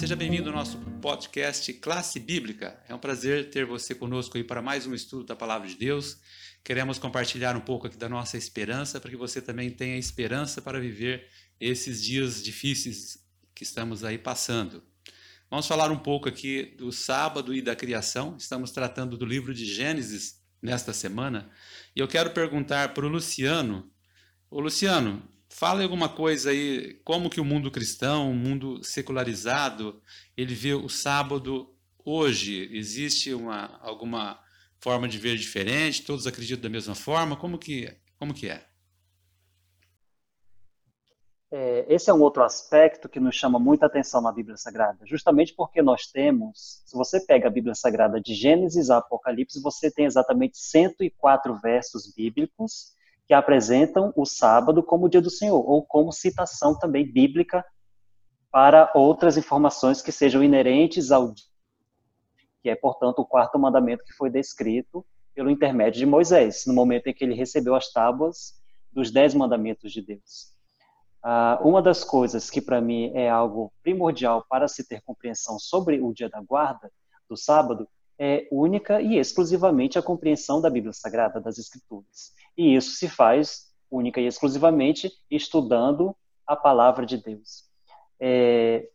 seja bem-vindo ao nosso podcast Classe Bíblica. É um prazer ter você conosco aí para mais um estudo da Palavra de Deus. Queremos compartilhar um pouco aqui da nossa esperança para que você também tenha esperança para viver esses dias difíceis que estamos aí passando. Vamos falar um pouco aqui do sábado e da criação. Estamos tratando do livro de Gênesis nesta semana. E eu quero perguntar para o Luciano. Ô Luciano, Fala alguma coisa aí, como que o mundo cristão, o mundo secularizado, ele vê o sábado hoje? Existe uma, alguma forma de ver diferente? Todos acreditam da mesma forma? Como que, como que é? é? Esse é um outro aspecto que nos chama muita atenção na Bíblia Sagrada, justamente porque nós temos, se você pega a Bíblia Sagrada de Gênesis a Apocalipse, você tem exatamente 104 versos bíblicos que apresentam o sábado como o dia do Senhor, ou como citação também bíblica para outras informações que sejam inerentes ao dia, que é, portanto, o quarto mandamento que foi descrito pelo intermédio de Moisés, no momento em que ele recebeu as tábuas dos dez mandamentos de Deus. Uh, uma das coisas que para mim é algo primordial para se ter compreensão sobre o dia da guarda, do sábado, é única e exclusivamente a compreensão da Bíblia Sagrada, das Escrituras. E isso se faz única e exclusivamente estudando a palavra de Deus. É,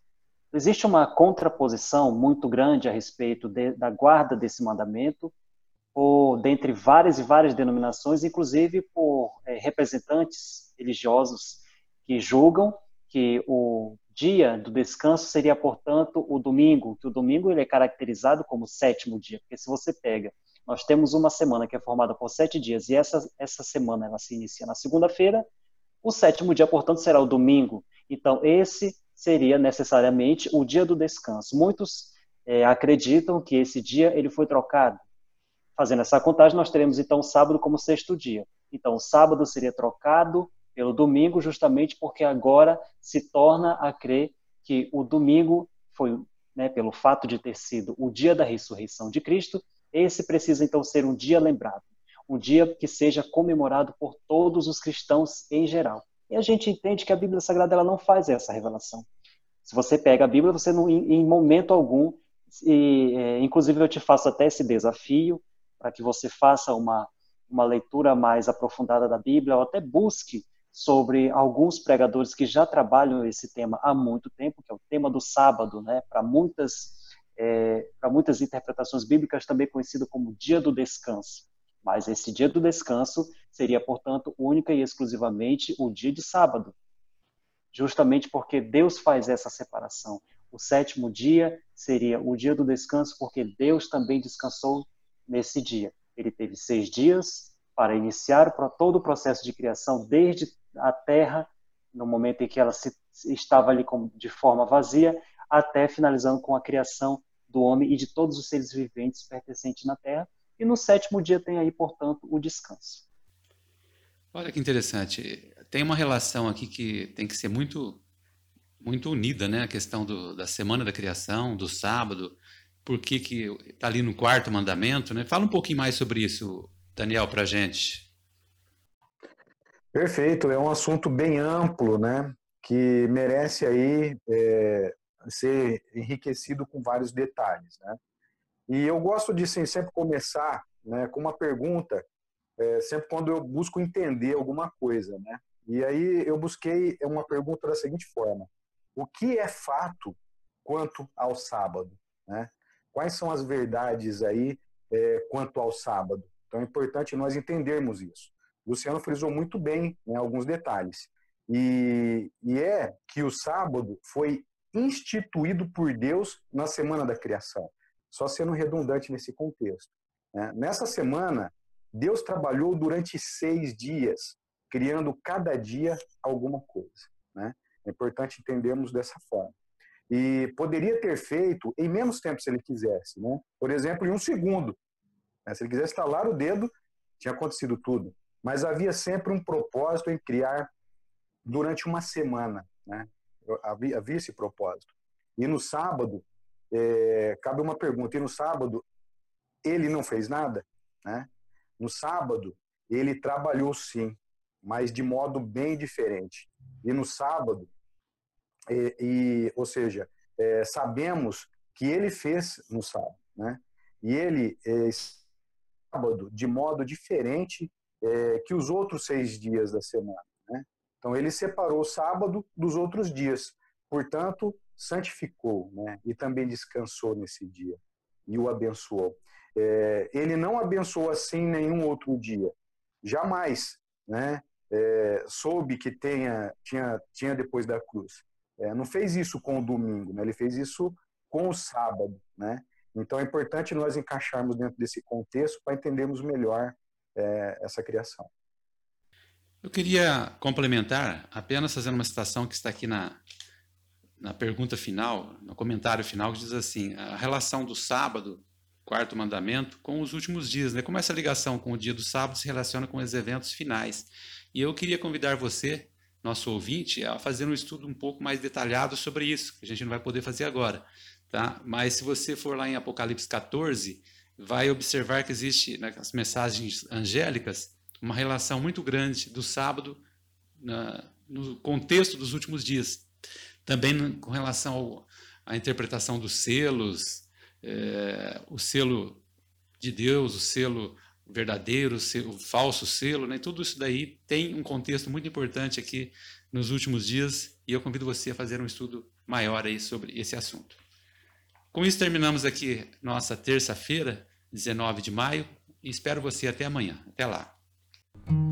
existe uma contraposição muito grande a respeito de, da guarda desse mandamento, por, dentre várias e várias denominações, inclusive por é, representantes religiosos que julgam que o dia do descanso seria, portanto, o domingo, que o domingo ele é caracterizado como sétimo dia, porque se você pega, nós temos uma semana que é formada por sete dias, e essa, essa semana ela se inicia na segunda-feira, o sétimo dia, portanto, será o domingo. Então, esse seria necessariamente o dia do descanso. Muitos é, acreditam que esse dia ele foi trocado. Fazendo essa contagem, nós teremos então o sábado como sexto dia. Então, o sábado seria trocado pelo domingo, justamente porque agora se torna a crer que o domingo foi, né, pelo fato de ter sido o dia da ressurreição de Cristo, esse precisa então ser um dia lembrado, um dia que seja comemorado por todos os cristãos em geral. E a gente entende que a Bíblia Sagrada ela não faz essa revelação. Se você pega a Bíblia, você não, em momento algum, e, é, inclusive eu te faço até esse desafio para que você faça uma uma leitura mais aprofundada da Bíblia, ou até busque sobre alguns pregadores que já trabalham esse tema há muito tempo, que é o tema do sábado, né? Para muitas é, para muitas interpretações bíblicas também conhecido como dia do descanso. Mas esse dia do descanso seria, portanto, única e exclusivamente o dia de sábado, justamente porque Deus faz essa separação. O sétimo dia seria o dia do descanso, porque Deus também descansou nesse dia. Ele teve seis dias para iniciar todo o processo de criação, desde a terra, no momento em que ela se, estava ali de forma vazia, até finalizando com a criação do homem e de todos os seres viventes pertencentes na terra. E no sétimo dia tem aí, portanto, o descanso. Olha que interessante. Tem uma relação aqui que tem que ser muito muito unida, né? A questão do, da semana da criação, do sábado, por que está ali no quarto mandamento, né? Fala um pouquinho mais sobre isso, Daniel, para a gente. Perfeito, é um assunto bem amplo, né? Que merece aí é, ser enriquecido com vários detalhes, né? E eu gosto de assim, sempre começar né, com uma pergunta, é, sempre quando eu busco entender alguma coisa, né? E aí eu busquei uma pergunta da seguinte forma: o que é fato quanto ao sábado, né? Quais são as verdades aí é, quanto ao sábado? Então é importante nós entendermos isso. Luciano frisou muito bem né, alguns detalhes. E, e é que o sábado foi instituído por Deus na semana da criação. Só sendo redundante nesse contexto. Né? Nessa semana, Deus trabalhou durante seis dias, criando cada dia alguma coisa. Né? É importante entendermos dessa forma. E poderia ter feito em menos tempo se ele quisesse. Né? Por exemplo, em um segundo. Né? Se ele quisesse estalar o dedo, tinha acontecido tudo mas havia sempre um propósito em criar durante uma semana, né? Havia, havia esse propósito. E no sábado, é, cabe uma pergunta: e no sábado ele não fez nada, né? No sábado ele trabalhou sim, mas de modo bem diferente. E no sábado, e, e ou seja, é, sabemos que ele fez no sábado, né? E ele é, sábado de modo diferente é, que os outros seis dias da semana? Então ele separou o sábado dos outros dias, portanto santificou, né? E também descansou nesse dia e o abençoou. É, ele não abençoou assim nenhum outro dia, jamais, né? É, soube que tenha, tinha, tinha depois da cruz. É, não fez isso com o domingo, né? ele fez isso com o sábado. Né? Então é importante nós encaixarmos dentro desse contexto para entendermos melhor é, essa criação. Eu queria complementar, apenas fazendo uma citação que está aqui na, na pergunta final, no comentário final, que diz assim: a relação do sábado, quarto mandamento, com os últimos dias, né? Como essa ligação com o dia do sábado se relaciona com os eventos finais. E eu queria convidar você nosso ouvinte a fazer um estudo um pouco mais detalhado sobre isso, que a gente não vai poder fazer agora. Tá? Mas se você for lá em Apocalipse 14, vai observar que existe nas mensagens angélicas uma relação muito grande do sábado na, no contexto dos últimos dias. Também com relação ao, à interpretação dos selos, é, o selo de Deus, o selo verdadeiro, o falso selo, né? tudo isso daí tem um contexto muito importante aqui nos últimos dias e eu convido você a fazer um estudo maior aí sobre esse assunto. Com isso terminamos aqui nossa terça-feira, 19 de maio, e espero você até amanhã. Até lá. Mm-hmm.